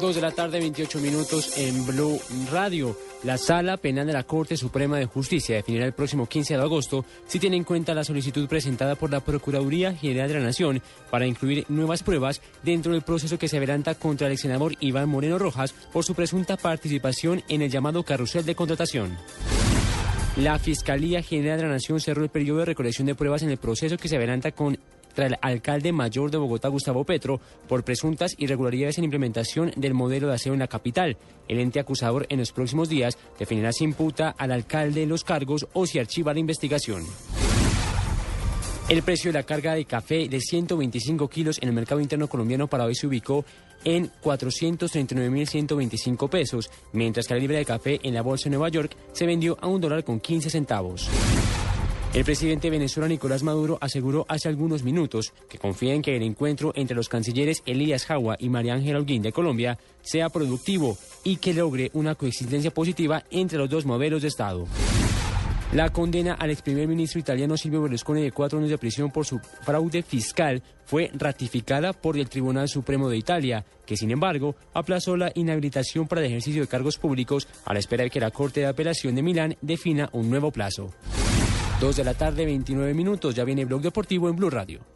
2 de la tarde, 28 minutos en Blue Radio. La Sala Penal de la Corte Suprema de Justicia definirá el próximo 15 de agosto si tiene en cuenta la solicitud presentada por la Procuraduría General de la Nación para incluir nuevas pruebas dentro del proceso que se adelanta contra el senador Iván Moreno Rojas por su presunta participación en el llamado carrusel de contratación. La Fiscalía General de la Nación cerró el periodo de recolección de pruebas en el proceso que se adelanta con el alcalde mayor de Bogotá, Gustavo Petro, por presuntas irregularidades en implementación del modelo de aseo en la capital. El ente acusador en los próximos días definirá si imputa al alcalde los cargos o si archiva la investigación. El precio de la carga de café de 125 kilos en el mercado interno colombiano para hoy se ubicó en 439.125 pesos, mientras que la libra de café en la bolsa de Nueva York se vendió a un dólar con 15 centavos. El presidente de Venezuela, Nicolás Maduro, aseguró hace algunos minutos que confía en que el encuentro entre los cancilleres Elías Jagua y María Ángela Holguín de Colombia sea productivo y que logre una coexistencia positiva entre los dos modelos de Estado. La condena al ex primer ministro italiano Silvio Berlusconi de cuatro años de prisión por su fraude fiscal fue ratificada por el Tribunal Supremo de Italia, que sin embargo aplazó la inhabilitación para el ejercicio de cargos públicos a la espera de que la Corte de Apelación de Milán defina un nuevo plazo. 2 de la tarde, 29 minutos. Ya viene Blog Deportivo en Blue Radio.